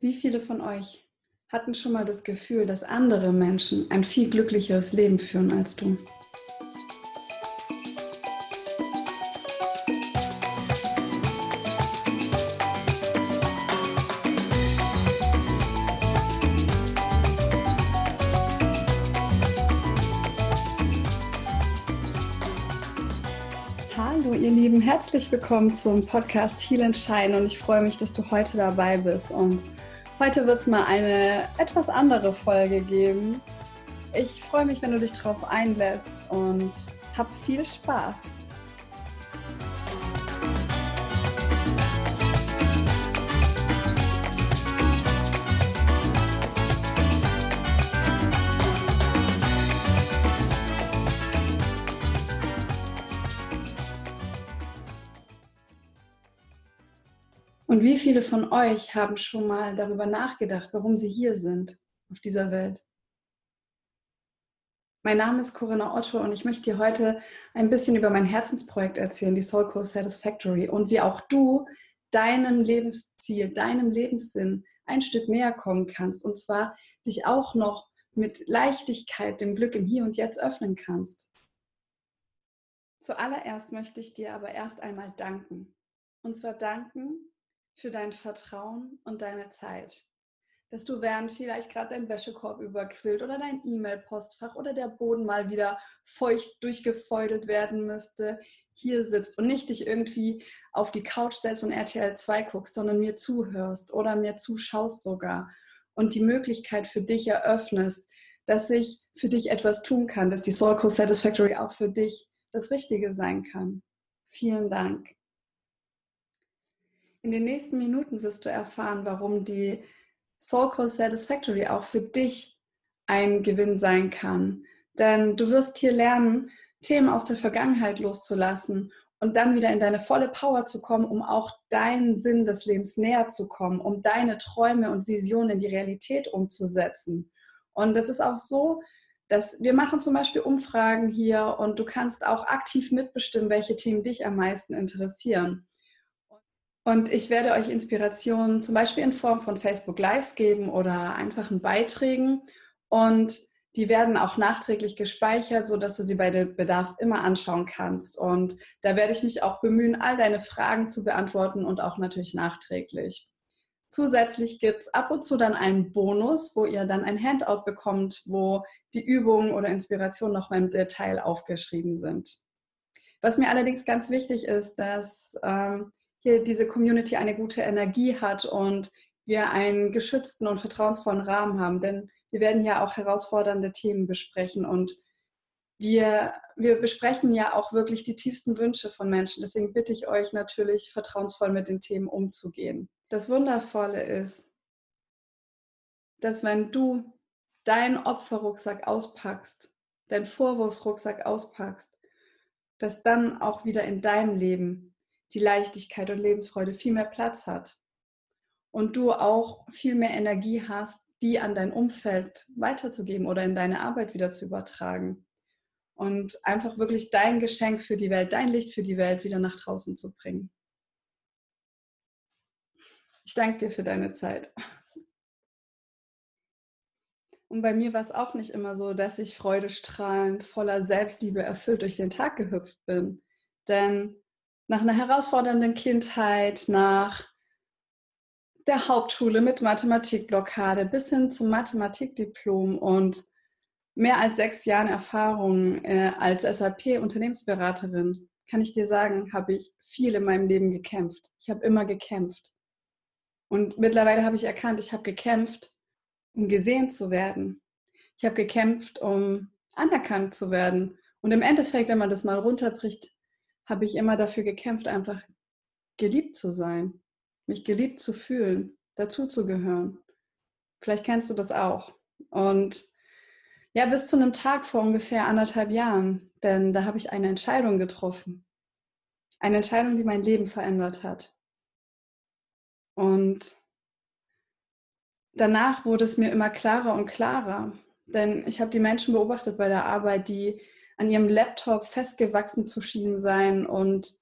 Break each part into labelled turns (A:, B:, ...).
A: Wie viele von euch hatten schon mal das Gefühl, dass andere Menschen ein viel glücklicheres Leben führen als du? Hallo ihr Lieben, herzlich willkommen zum Podcast Heal and Shine und ich freue mich, dass du heute dabei bist und heute wird es mal eine etwas andere Folge geben. Ich freue mich, wenn du dich darauf einlässt und hab viel Spaß. Und wie viele von euch haben schon mal darüber nachgedacht, warum sie hier sind auf dieser Welt? Mein Name ist Corinna Otto und ich möchte dir heute ein bisschen über mein Herzensprojekt erzählen, die Soul Core Satisfactory, und wie auch du deinem Lebensziel, deinem Lebenssinn ein Stück näher kommen kannst. Und zwar dich auch noch mit Leichtigkeit dem Glück im Hier und Jetzt öffnen kannst. Zuallererst möchte ich dir aber erst einmal danken. Und zwar danken, für dein Vertrauen und deine Zeit. Dass du während vielleicht gerade dein Wäschekorb überquillt oder dein E-Mail-Postfach oder der Boden mal wieder feucht durchgefeudelt werden müsste, hier sitzt und nicht dich irgendwie auf die Couch setzt und RTL 2 guckst, sondern mir zuhörst oder mir zuschaust sogar und die Möglichkeit für dich eröffnest, dass ich für dich etwas tun kann, dass die Soul Co Satisfactory auch für dich das Richtige sein kann. Vielen Dank. In den nächsten Minuten wirst du erfahren, warum die Soul Core Satisfactory auch für dich ein Gewinn sein kann. Denn du wirst hier lernen, Themen aus der Vergangenheit loszulassen und dann wieder in deine volle Power zu kommen, um auch deinen Sinn des Lebens näher zu kommen, um deine Träume und Visionen in die Realität umzusetzen. Und das ist auch so, dass wir machen zum Beispiel Umfragen hier und du kannst auch aktiv mitbestimmen, welche Themen dich am meisten interessieren. Und ich werde euch Inspirationen zum Beispiel in Form von Facebook Lives geben oder einfachen Beiträgen. Und die werden auch nachträglich gespeichert, sodass du sie bei Bedarf immer anschauen kannst. Und da werde ich mich auch bemühen, all deine Fragen zu beantworten und auch natürlich nachträglich. Zusätzlich gibt es ab und zu dann einen Bonus, wo ihr dann ein Handout bekommt, wo die Übungen oder Inspirationen nochmal im Detail aufgeschrieben sind. Was mir allerdings ganz wichtig ist, dass ähm, hier diese Community eine gute Energie hat und wir einen geschützten und vertrauensvollen Rahmen haben. Denn wir werden hier auch herausfordernde Themen besprechen und wir, wir besprechen ja auch wirklich die tiefsten Wünsche von Menschen. Deswegen bitte ich euch natürlich, vertrauensvoll mit den Themen umzugehen. Das Wundervolle ist, dass wenn du deinen Opferrucksack auspackst, deinen Vorwurfsrucksack auspackst, dass dann auch wieder in deinem Leben die Leichtigkeit und Lebensfreude viel mehr Platz hat und du auch viel mehr Energie hast, die an dein Umfeld weiterzugeben oder in deine Arbeit wieder zu übertragen und einfach wirklich dein Geschenk für die Welt, dein Licht für die Welt wieder nach draußen zu bringen. Ich danke dir für deine Zeit. Und bei mir war es auch nicht immer so, dass ich freudestrahlend, voller Selbstliebe erfüllt durch den Tag gehüpft bin. Denn nach einer herausfordernden Kindheit, nach der Hauptschule mit Mathematikblockade bis hin zum Mathematikdiplom und mehr als sechs Jahren Erfahrung äh, als SAP-Unternehmensberaterin, kann ich dir sagen, habe ich viel in meinem Leben gekämpft. Ich habe immer gekämpft. Und mittlerweile habe ich erkannt, ich habe gekämpft, um gesehen zu werden. Ich habe gekämpft, um anerkannt zu werden. Und im Endeffekt, wenn man das mal runterbricht, habe ich immer dafür gekämpft, einfach geliebt zu sein, mich geliebt zu fühlen, dazuzugehören. Vielleicht kennst du das auch. Und ja, bis zu einem Tag vor ungefähr anderthalb Jahren, denn da habe ich eine Entscheidung getroffen. Eine Entscheidung, die mein Leben verändert hat. Und danach wurde es mir immer klarer und klarer, denn ich habe die Menschen beobachtet bei der Arbeit, die an ihrem Laptop festgewachsen zu schieben sein und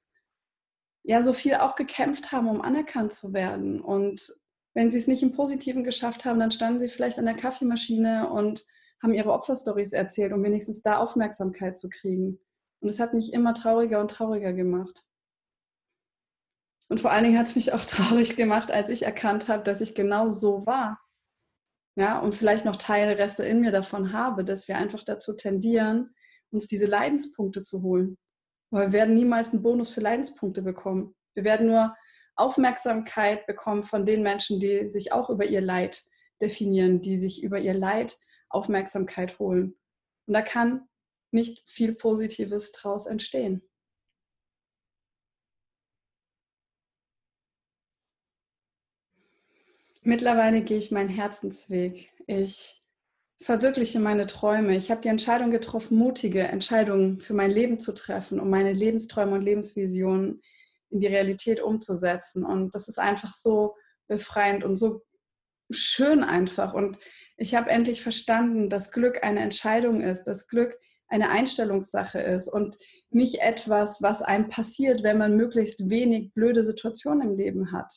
A: ja, so viel auch gekämpft haben, um anerkannt zu werden. Und wenn sie es nicht im Positiven geschafft haben, dann standen sie vielleicht an der Kaffeemaschine und haben ihre Opferstories erzählt, um wenigstens da Aufmerksamkeit zu kriegen. Und es hat mich immer trauriger und trauriger gemacht. Und vor allen Dingen hat es mich auch traurig gemacht, als ich erkannt habe, dass ich genau so war. Ja, und vielleicht noch Teile, Reste in mir davon habe, dass wir einfach dazu tendieren, uns diese Leidenspunkte zu holen. Aber wir werden niemals einen Bonus für Leidenspunkte bekommen. Wir werden nur Aufmerksamkeit bekommen von den Menschen, die sich auch über ihr Leid definieren, die sich über ihr Leid Aufmerksamkeit holen. Und da kann nicht viel Positives draus entstehen. Mittlerweile gehe ich meinen Herzensweg. Ich verwirkliche meine Träume. Ich habe die Entscheidung getroffen, mutige Entscheidungen für mein Leben zu treffen, um meine Lebensträume und Lebensvisionen in die Realität umzusetzen. Und das ist einfach so befreiend und so schön einfach. Und ich habe endlich verstanden, dass Glück eine Entscheidung ist, dass Glück eine Einstellungssache ist und nicht etwas, was einem passiert, wenn man möglichst wenig blöde Situationen im Leben hat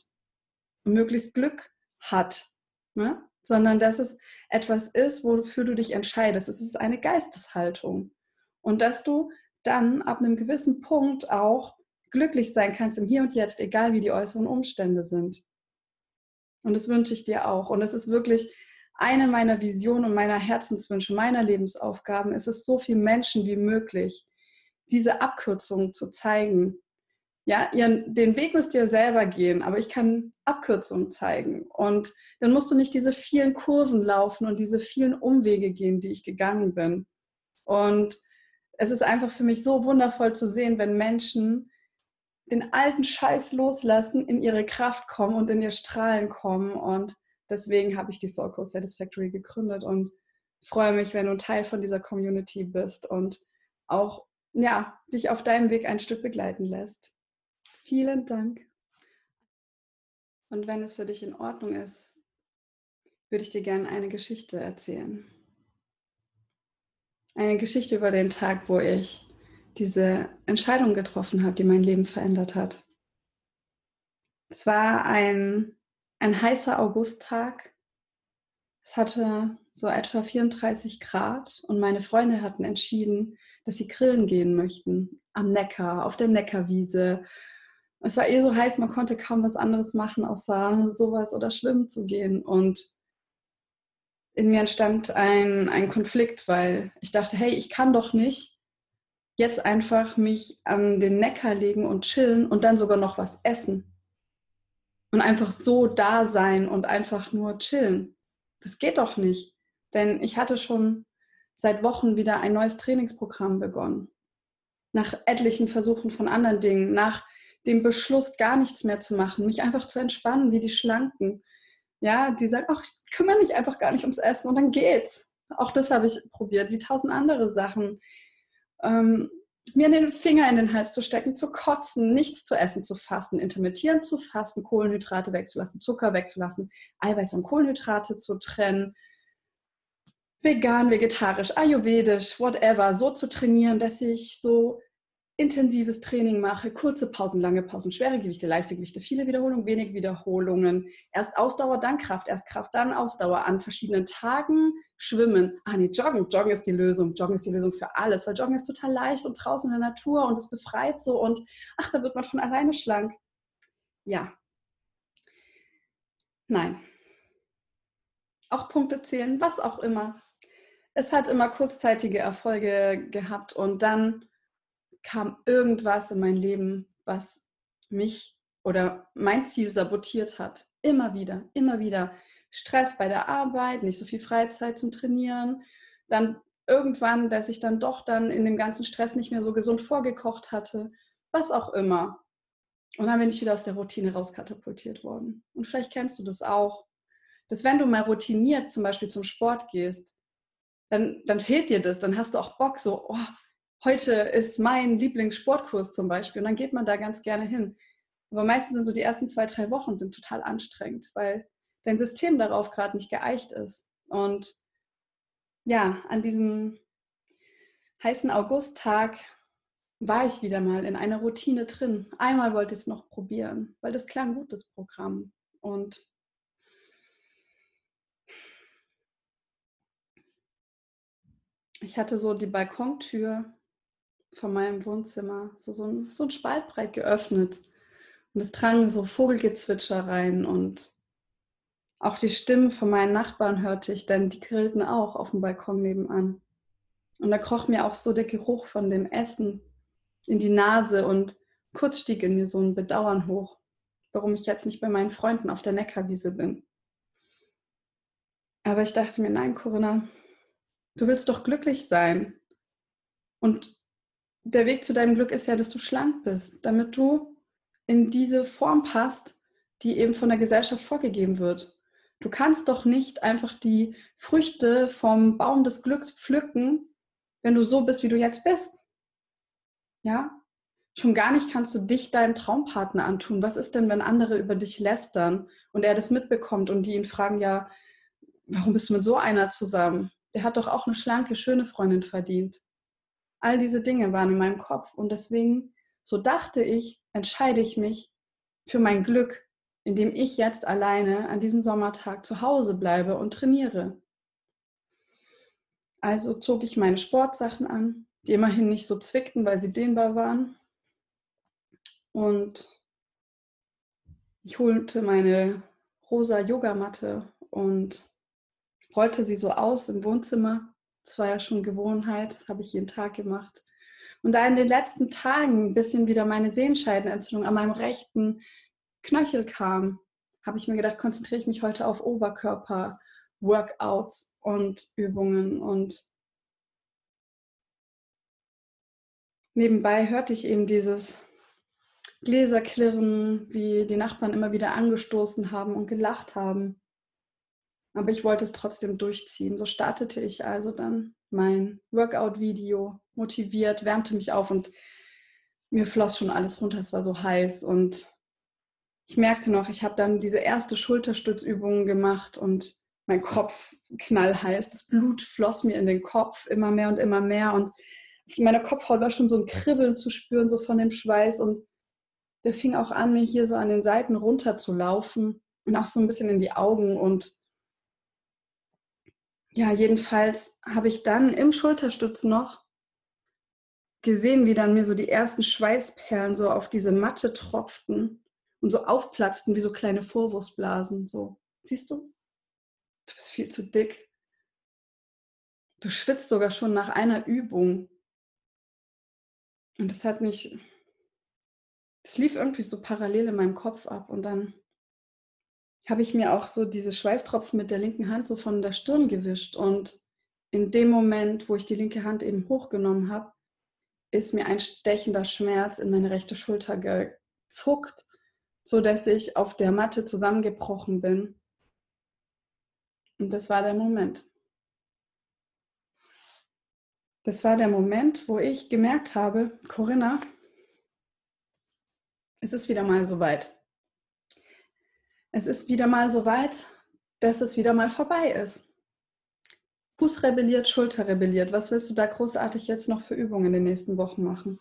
A: und möglichst Glück hat, ne? Sondern dass es etwas ist, wofür du dich entscheidest. Es ist eine Geisteshaltung. Und dass du dann ab einem gewissen Punkt auch glücklich sein kannst im Hier und Jetzt, egal wie die äußeren Umstände sind. Und das wünsche ich dir auch. Und es ist wirklich eine meiner Visionen und meiner Herzenswünsche, meiner Lebensaufgaben, ist es so vielen Menschen wie möglich, diese Abkürzungen zu zeigen, ja, ihren, den Weg müsst ihr selber gehen, aber ich kann Abkürzungen zeigen. Und dann musst du nicht diese vielen Kurven laufen und diese vielen Umwege gehen, die ich gegangen bin. Und es ist einfach für mich so wundervoll zu sehen, wenn Menschen den alten Scheiß loslassen, in ihre Kraft kommen und in ihr Strahlen kommen. Und deswegen habe ich die Soul Code Satisfactory gegründet und freue mich, wenn du Teil von dieser Community bist und auch ja, dich auf deinem Weg ein Stück begleiten lässt. Vielen Dank. Und wenn es für dich in Ordnung ist, würde ich dir gerne eine Geschichte erzählen. Eine Geschichte über den Tag, wo ich diese Entscheidung getroffen habe, die mein Leben verändert hat. Es war ein, ein heißer Augusttag. Es hatte so etwa 34 Grad und meine Freunde hatten entschieden, dass sie grillen gehen möchten am Neckar, auf der Neckarwiese es war eh so heiß, man konnte kaum was anderes machen, außer sowas oder schwimmen zu gehen. Und in mir entstand ein, ein Konflikt, weil ich dachte, hey, ich kann doch nicht jetzt einfach mich an den Neckar legen und chillen und dann sogar noch was essen. Und einfach so da sein und einfach nur chillen. Das geht doch nicht. Denn ich hatte schon seit Wochen wieder ein neues Trainingsprogramm begonnen. Nach etlichen Versuchen von anderen Dingen, nach den Beschluss, gar nichts mehr zu machen, mich einfach zu entspannen, wie die Schlanken. Ja, die sagen, ach, ich kümmere mich einfach gar nicht ums Essen und dann geht's. Auch das habe ich probiert, wie tausend andere Sachen. Ähm, mir den Finger in den Hals zu stecken, zu kotzen, nichts zu essen, zu fasten, intermittierend zu fasten, Kohlenhydrate wegzulassen, Zucker wegzulassen, Eiweiß und Kohlenhydrate zu trennen, vegan, vegetarisch, ayurvedisch, whatever, so zu trainieren, dass ich so intensives Training mache, kurze Pausen, lange Pausen, schwere Gewichte, leichte Gewichte, viele Wiederholungen, wenig Wiederholungen, erst Ausdauer, dann Kraft, erst Kraft, dann Ausdauer an verschiedenen Tagen, schwimmen. Ah nee, joggen, joggen ist die Lösung, joggen ist die Lösung für alles, weil joggen ist total leicht und draußen in der Natur und es befreit so und ach, da wird man von alleine schlank. Ja. Nein. Auch Punkte zählen, was auch immer. Es hat immer kurzzeitige Erfolge gehabt und dann kam irgendwas in mein Leben, was mich oder mein Ziel sabotiert hat. Immer wieder, immer wieder. Stress bei der Arbeit, nicht so viel Freizeit zum Trainieren. Dann irgendwann, dass ich dann doch dann in dem ganzen Stress nicht mehr so gesund vorgekocht hatte. Was auch immer. Und dann bin ich wieder aus der Routine rauskatapultiert worden. Und vielleicht kennst du das auch. Dass wenn du mal routiniert zum Beispiel zum Sport gehst, dann, dann fehlt dir das. Dann hast du auch Bock, so, oh, heute ist mein Lieblingssportkurs zum Beispiel und dann geht man da ganz gerne hin. Aber meistens sind so die ersten zwei, drei Wochen sind total anstrengend, weil dein System darauf gerade nicht geeicht ist. Und ja, an diesem heißen Augusttag war ich wieder mal in einer Routine drin. Einmal wollte ich es noch probieren, weil das klang gut, das Programm. Und ich hatte so die Balkontür von meinem Wohnzimmer, so, so, ein, so ein Spaltbreit geöffnet. Und es drang so Vogelgezwitscher rein und auch die Stimmen von meinen Nachbarn hörte ich, denn die grillten auch auf dem Balkon nebenan. Und da kroch mir auch so der Geruch von dem Essen in die Nase und kurz stieg in mir so ein Bedauern hoch, warum ich jetzt nicht bei meinen Freunden auf der Neckarwiese bin. Aber ich dachte mir, nein, Corinna, du willst doch glücklich sein. Und der Weg zu deinem Glück ist ja, dass du schlank bist, damit du in diese Form passt, die eben von der Gesellschaft vorgegeben wird. Du kannst doch nicht einfach die Früchte vom Baum des Glücks pflücken, wenn du so bist, wie du jetzt bist. Ja? Schon gar nicht kannst du dich deinem Traumpartner antun. Was ist denn, wenn andere über dich lästern und er das mitbekommt und die ihn fragen, ja, warum bist du mit so einer zusammen? Der hat doch auch eine schlanke, schöne Freundin verdient. All diese Dinge waren in meinem Kopf und deswegen, so dachte ich, entscheide ich mich für mein Glück, indem ich jetzt alleine an diesem Sommertag zu Hause bleibe und trainiere. Also zog ich meine Sportsachen an, die immerhin nicht so zwickten, weil sie dehnbar waren. Und ich holte meine rosa Yogamatte und rollte sie so aus im Wohnzimmer. Das war ja schon Gewohnheit, das habe ich jeden Tag gemacht. Und da in den letzten Tagen ein bisschen wieder meine Sehenscheidenentzündung an meinem rechten Knöchel kam, habe ich mir gedacht, konzentriere ich mich heute auf Oberkörper, Workouts und Übungen und nebenbei hörte ich eben dieses Gläserklirren, wie die Nachbarn immer wieder angestoßen haben und gelacht haben. Aber ich wollte es trotzdem durchziehen. So startete ich also dann mein Workout-Video, motiviert, wärmte mich auf und mir floss schon alles runter. Es war so heiß und ich merkte noch, ich habe dann diese erste Schulterstützübung gemacht und mein Kopf knallheiß. Das Blut floss mir in den Kopf immer mehr und immer mehr und auf meiner Kopfhaut war schon so ein Kribbeln zu spüren, so von dem Schweiß und der fing auch an, mir hier so an den Seiten runter zu laufen und auch so ein bisschen in die Augen und ja, jedenfalls habe ich dann im Schulterstütz noch gesehen, wie dann mir so die ersten Schweißperlen so auf diese Matte tropften und so aufplatzten wie so kleine Vorwurfsblasen. So, siehst du? Du bist viel zu dick. Du schwitzt sogar schon nach einer Übung. Und das hat mich, das lief irgendwie so parallel in meinem Kopf ab. Und dann habe ich mir auch so diese Schweißtropfen mit der linken Hand so von der Stirn gewischt. Und in dem Moment, wo ich die linke Hand eben hochgenommen habe, ist mir ein stechender Schmerz in meine rechte Schulter gezuckt so dass ich auf der Matte zusammengebrochen bin. Und das war der Moment. Das war der Moment, wo ich gemerkt habe, Corinna, es ist wieder mal so weit. Es ist wieder mal so weit, dass es wieder mal vorbei ist. Fuß rebelliert, Schulter rebelliert. Was willst du da großartig jetzt noch für Übungen in den nächsten Wochen machen?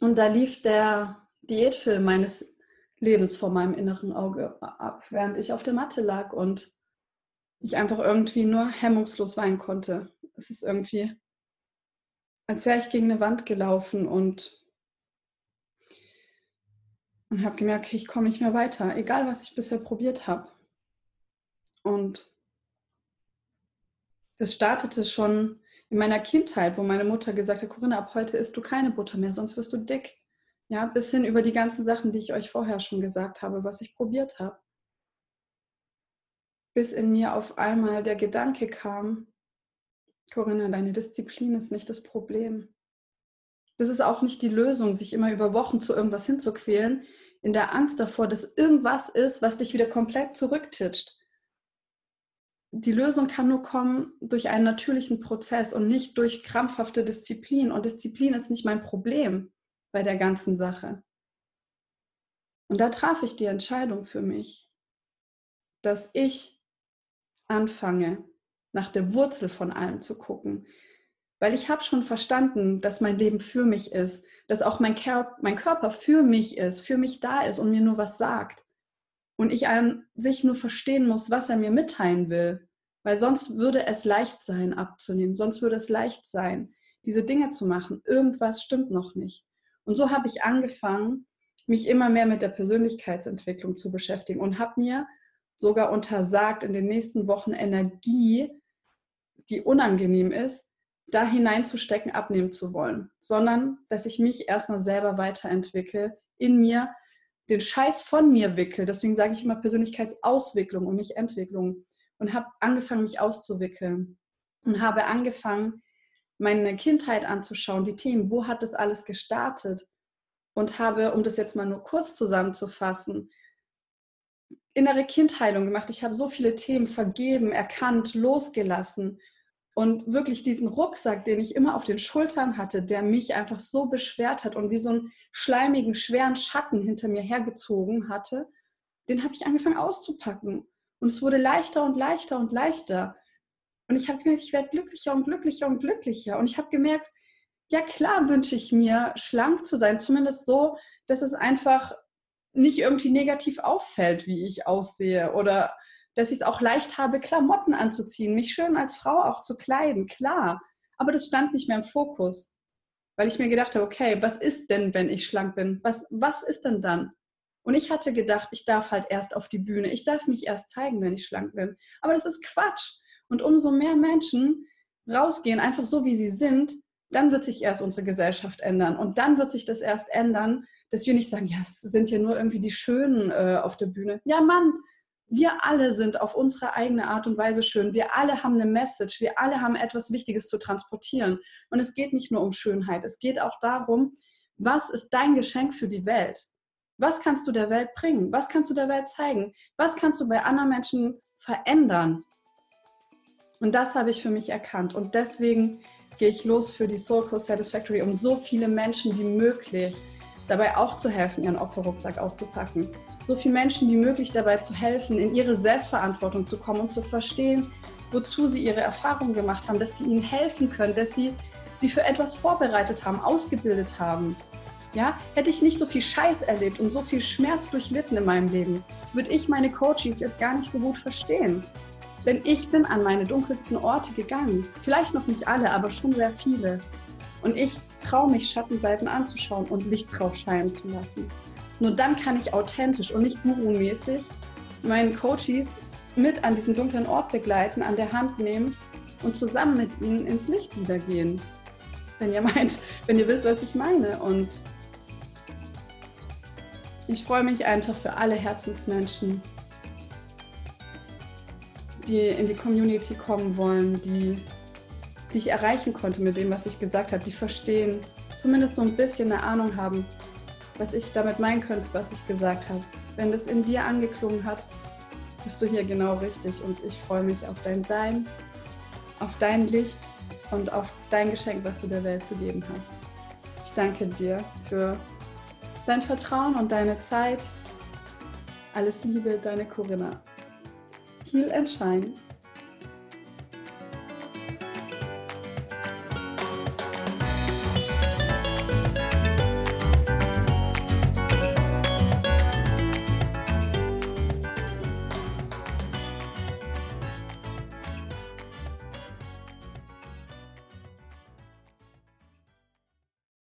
A: Und da lief der Diätfilm meines Lebens vor meinem inneren Auge ab, während ich auf der Matte lag und ich einfach irgendwie nur hemmungslos weinen konnte. Es ist irgendwie, als wäre ich gegen eine Wand gelaufen und, und habe gemerkt, okay, ich komme nicht mehr weiter, egal was ich bisher probiert habe. Und das startete schon in meiner Kindheit, wo meine Mutter gesagt hat, Corinna, ab heute isst du keine Butter mehr, sonst wirst du dick. Ja, bis hin über die ganzen Sachen, die ich euch vorher schon gesagt habe, was ich probiert habe. Bis in mir auf einmal der Gedanke kam, Corinna, deine Disziplin ist nicht das Problem. Das ist auch nicht die Lösung, sich immer über Wochen zu irgendwas hinzuquälen, in der Angst davor, dass irgendwas ist, was dich wieder komplett zurücktitscht die Lösung kann nur kommen durch einen natürlichen Prozess und nicht durch krampfhafte Disziplin. Und Disziplin ist nicht mein Problem bei der ganzen Sache. Und da traf ich die Entscheidung für mich, dass ich anfange, nach der Wurzel von allem zu gucken. Weil ich habe schon verstanden, dass mein Leben für mich ist, dass auch mein, Ker mein Körper für mich ist, für mich da ist und mir nur was sagt. und ich an sich nur verstehen muss, was er mir mitteilen will. Weil sonst würde es leicht sein, abzunehmen. Sonst würde es leicht sein, diese Dinge zu machen. Irgendwas stimmt noch nicht. Und so habe ich angefangen, mich immer mehr mit der Persönlichkeitsentwicklung zu beschäftigen und habe mir sogar untersagt, in den nächsten Wochen Energie, die unangenehm ist, da hineinzustecken, abnehmen zu wollen, sondern dass ich mich erstmal selber weiterentwickle, in mir den Scheiß von mir wickel. Deswegen sage ich immer Persönlichkeitsauswicklung und nicht Entwicklung. Und habe angefangen, mich auszuwickeln. Und habe angefangen, meine Kindheit anzuschauen, die Themen, wo hat das alles gestartet? Und habe, um das jetzt mal nur kurz zusammenzufassen, innere Kindheilung gemacht. Ich habe so viele Themen vergeben, erkannt, losgelassen und wirklich diesen Rucksack, den ich immer auf den Schultern hatte, der mich einfach so beschwert hat und wie so einen schleimigen, schweren Schatten hinter mir hergezogen hatte, den habe ich angefangen auszupacken. Und es wurde leichter und leichter und leichter. Und ich habe gemerkt, ich werde glücklicher und glücklicher und glücklicher. Und ich habe gemerkt, ja klar wünsche ich mir, schlank zu sein, zumindest so, dass es einfach nicht irgendwie negativ auffällt, wie ich aussehe oder dass ich es auch leicht habe, Klamotten anzuziehen, mich schön als Frau auch zu kleiden, klar. Aber das stand nicht mehr im Fokus, weil ich mir gedacht habe, okay, was ist denn, wenn ich schlank bin? Was, was ist denn dann? Und ich hatte gedacht, ich darf halt erst auf die Bühne, ich darf mich erst zeigen, wenn ich schlank bin. Aber das ist Quatsch. Und umso mehr Menschen rausgehen, einfach so wie sie sind, dann wird sich erst unsere Gesellschaft ändern. Und dann wird sich das erst ändern, dass wir nicht sagen, ja, es sind ja nur irgendwie die Schönen äh, auf der Bühne. Ja, Mann, wir alle sind auf unsere eigene Art und Weise schön. Wir alle haben eine Message. Wir alle haben etwas Wichtiges zu transportieren. Und es geht nicht nur um Schönheit. Es geht auch darum, was ist dein Geschenk für die Welt? Was kannst du der Welt bringen? Was kannst du der Welt zeigen? Was kannst du bei anderen Menschen verändern? Und das habe ich für mich erkannt. Und deswegen gehe ich los für die Soul Co Satisfactory, um so viele Menschen wie möglich dabei auch zu helfen, ihren Opferrucksack auszupacken so vielen Menschen wie möglich dabei zu helfen, in ihre Selbstverantwortung zu kommen und zu verstehen, wozu sie ihre Erfahrungen gemacht haben, dass sie ihnen helfen können, dass sie sie für etwas vorbereitet haben, ausgebildet haben. Ja, hätte ich nicht so viel Scheiß erlebt und so viel Schmerz durchlitten in meinem Leben, würde ich meine Coaches jetzt gar nicht so gut verstehen. Denn ich bin an meine dunkelsten Orte gegangen. Vielleicht noch nicht alle, aber schon sehr viele. Und ich traue mich, Schattenseiten anzuschauen und Licht drauf scheinen zu lassen. Nur dann kann ich authentisch und nicht guru-mäßig meinen Coaches mit an diesen dunklen Ort begleiten, an der Hand nehmen und zusammen mit ihnen ins Licht wieder gehen. Wenn ihr meint, wenn ihr wisst, was ich meine. Und ich freue mich einfach für alle Herzensmenschen, die in die Community kommen wollen, die, die ich erreichen konnte mit dem, was ich gesagt habe, die verstehen, zumindest so ein bisschen eine Ahnung haben, was ich damit meinen könnte, was ich gesagt habe. Wenn das in dir angeklungen hat, bist du hier genau richtig und ich freue mich auf dein Sein, auf dein Licht und auf dein Geschenk, was du der Welt zu geben hast. Ich danke dir für dein Vertrauen und deine Zeit. Alles Liebe, deine Corinna. Heal and Shine.